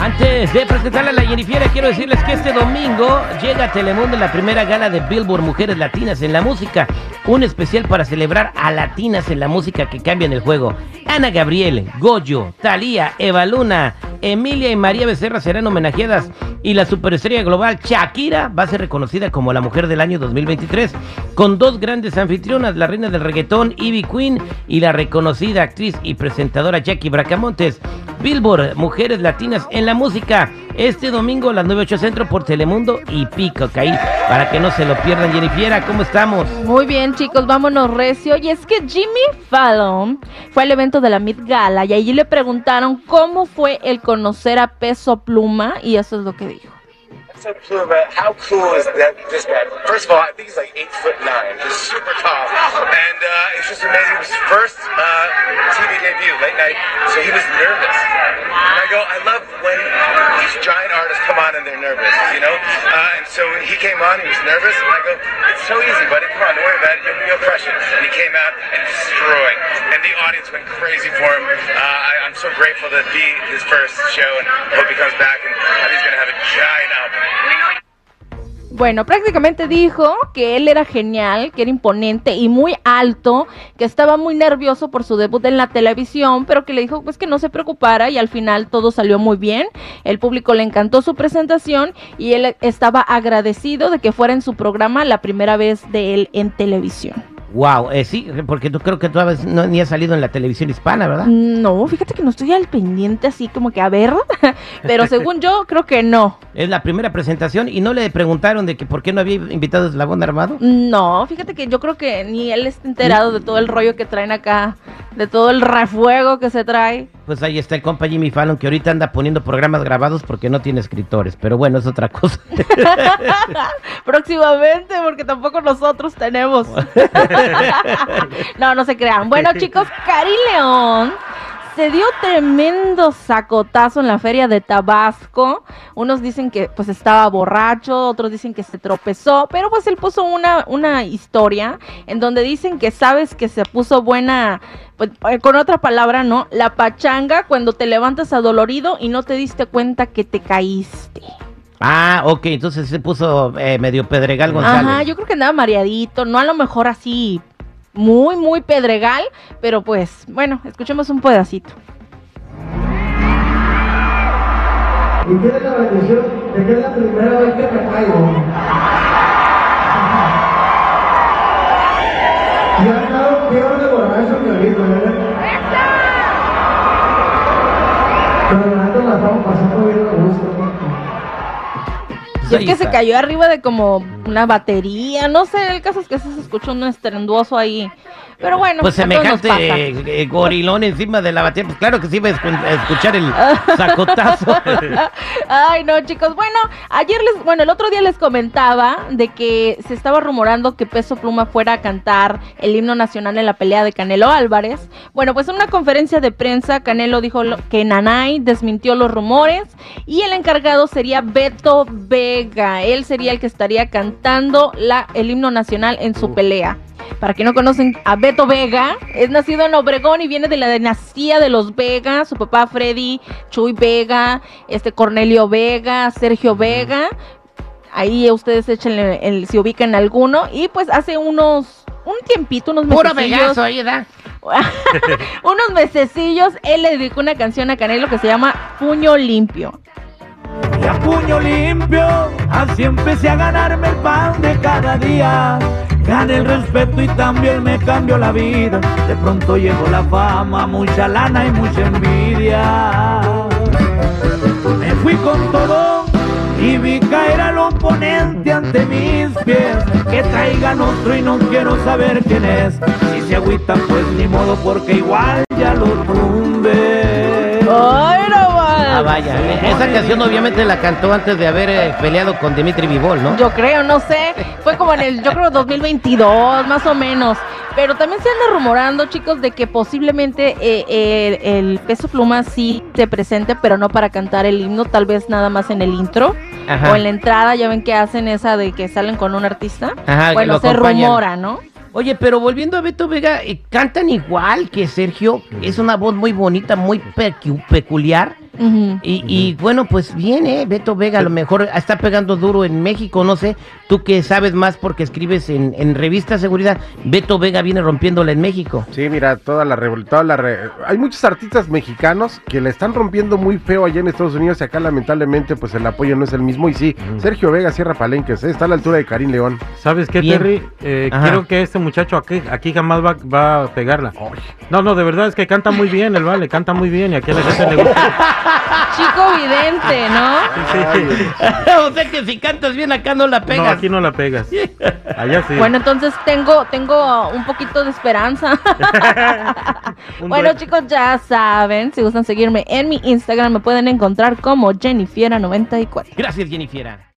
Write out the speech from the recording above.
Antes de presentarle a la Jennifer, quiero decirles que este domingo llega a Telemundo la primera gala de Billboard Mujeres Latinas en la Música. Un especial para celebrar a latinas en la música que cambian el juego. Ana Gabriel, Goyo, Thalía, Eva Luna, Emilia y María Becerra serán homenajeadas y la superestrella global Shakira va a ser reconocida como la mujer del año 2023 con dos grandes anfitrionas, la reina del reggaetón Ivy Queen y la reconocida actriz y presentadora Jackie Bracamontes. Billboard, Mujeres Latinas en la Música, este domingo a las 9.8 Centro por Telemundo y Pico, ahí para que no se lo pierdan. Jennifer, ¿cómo estamos? Muy bien, chicos, vámonos recio. Y es que Jimmy Fallon fue al evento de la Met Gala y allí le preguntaron cómo fue el conocer a Peso Pluma y eso es lo que So Pluma, how cool is that? This guy. First of all, I think he's like eight foot nine, just super tall, and uh, it's just amazing. It was his first uh, TV debut, late night, so he was nervous. And I go, I love when these giant artists come on and they're nervous, you know. Uh, and so he came on, he was nervous, and I go, it's so easy, buddy. Come on, don't worry about it. You'll, you'll crush it. And he came out and destroyed, and the audience went crazy for him. Uh, I, I'm so grateful to be his first show, and hope he comes back, and I think he's gonna have a giant album. Bueno, prácticamente dijo que él era genial, que era imponente y muy alto, que estaba muy nervioso por su debut en la televisión, pero que le dijo pues que no se preocupara y al final todo salió muy bien. El público le encantó su presentación y él estaba agradecido de que fuera en su programa la primera vez de él en televisión. Wow, eh, sí, porque tú creo que tú no, ni has salido en la televisión hispana, ¿verdad? No, fíjate que no estoy al pendiente así como que a ver, pero según yo creo que no. Es la primera presentación y no le preguntaron de que por qué no había invitado a Eslabón Armado. No, fíjate que yo creo que ni él está enterado de todo el rollo que traen acá, de todo el refuego que se trae. Pues ahí está el compa Jimmy Fallon que ahorita anda poniendo programas grabados porque no tiene escritores, pero bueno, es otra cosa. Próximamente, porque tampoco nosotros tenemos. no, no se crean. Bueno, chicos, Cari León se dio tremendo sacotazo en la feria de Tabasco. Unos dicen que pues estaba borracho, otros dicen que se tropezó, pero pues él puso una, una historia en donde dicen que sabes que se puso buena, pues, eh, con otra palabra, ¿no? La pachanga cuando te levantas adolorido y no te diste cuenta que te caíste. Ah, ok, entonces se puso eh, medio Pedregal González. Ajá, yo creo que andaba mareadito, no a lo mejor así muy, muy Pedregal, pero pues, bueno, escuchemos un pedacito. Y tiene la bendición de que es la primera vez que me caigo. Y han dado peor de borracho que ahorita, ¿verdad? Y es que se cayó arriba de como una batería, no sé, el caso es que se escuchó un estrenduoso ahí. Pero bueno, pues semejante eh, gorilón encima de la batería, pues claro que sí iba a escuchar el sacotazo. Ay, no, chicos. Bueno, ayer les, bueno, el otro día les comentaba de que se estaba rumorando que Peso Pluma fuera a cantar el himno nacional en la pelea de Canelo Álvarez. Bueno, pues en una conferencia de prensa, Canelo dijo que Nanay desmintió los rumores y el encargado sería Beto Vega. Él sería el que estaría cantando la, el himno nacional en su pelea. Para quien no conocen a Beto Vega, es nacido en Obregón y viene de la dinastía de los Vega, su papá Freddy Chuy Vega, este Cornelio Vega, Sergio Vega. Ahí ustedes échenle el, si ubican alguno. Y pues hace unos, un tiempito, unos Puro Vegazo ahí, da. unos mesecillos, él le dedicó una canción a Canelo que se llama Puño Limpio. Y a puño limpio, así empecé a ganarme el pan de cada día. Gané el respeto y también me cambió la vida. De pronto llegó la fama, mucha lana y mucha envidia. Me fui con todo y vi caer al oponente ante mis pies. Que traigan otro y no quiero saber quién es. Si se agüita, pues ni modo, porque igual ya lo tumbé. ¡Ay, no Ah, vaya. Esa canción obviamente la cantó antes de haber eh, peleado con Dimitri Vivol, ¿no? Yo creo, no sé. Fue como en el, yo creo, 2022, más o menos. Pero también se anda rumorando, chicos, de que posiblemente eh, eh, el peso pluma sí se presente, pero no para cantar el himno, tal vez nada más en el intro Ajá. o en la entrada. Ya ven que hacen esa de que salen con un artista. Ajá, bueno, se acompañan. rumora, ¿no? Oye, pero volviendo a Beto Vega, eh, cantan igual que Sergio. Es una voz muy bonita, muy pecu- peculiar. Y, y bueno, pues bien, ¿eh? Beto Vega a lo mejor está pegando duro en México, no sé. Tú que sabes más porque escribes en, en revista Seguridad, Beto Vega viene rompiéndola en México. Sí, mira, toda la revol- toda la re- hay muchos artistas mexicanos que la están rompiendo muy feo allá en Estados Unidos y acá lamentablemente pues el apoyo no es el mismo y sí, Sergio Vega cierra palenques, ¿eh? está a la altura de Karim León. ¿Sabes qué, Bien. Terry? Eh, quiero que este muchacho aquí, aquí jamás va, va a pegarla. No, no, de verdad es que canta muy bien el vale, canta muy bien y aquí a la gente le gusta. Chico vidente, ¿no? Sí, sí. o sea que si cantas bien acá no la No, pegas. aquí no la pegas. Allá sí. Bueno, entonces tengo, tengo un poquito de esperanza. Bueno, chicos, ya saben, si gustan seguirme en mi Instagram, me pueden encontrar como Jennifiera94. Gracias, Jennifer.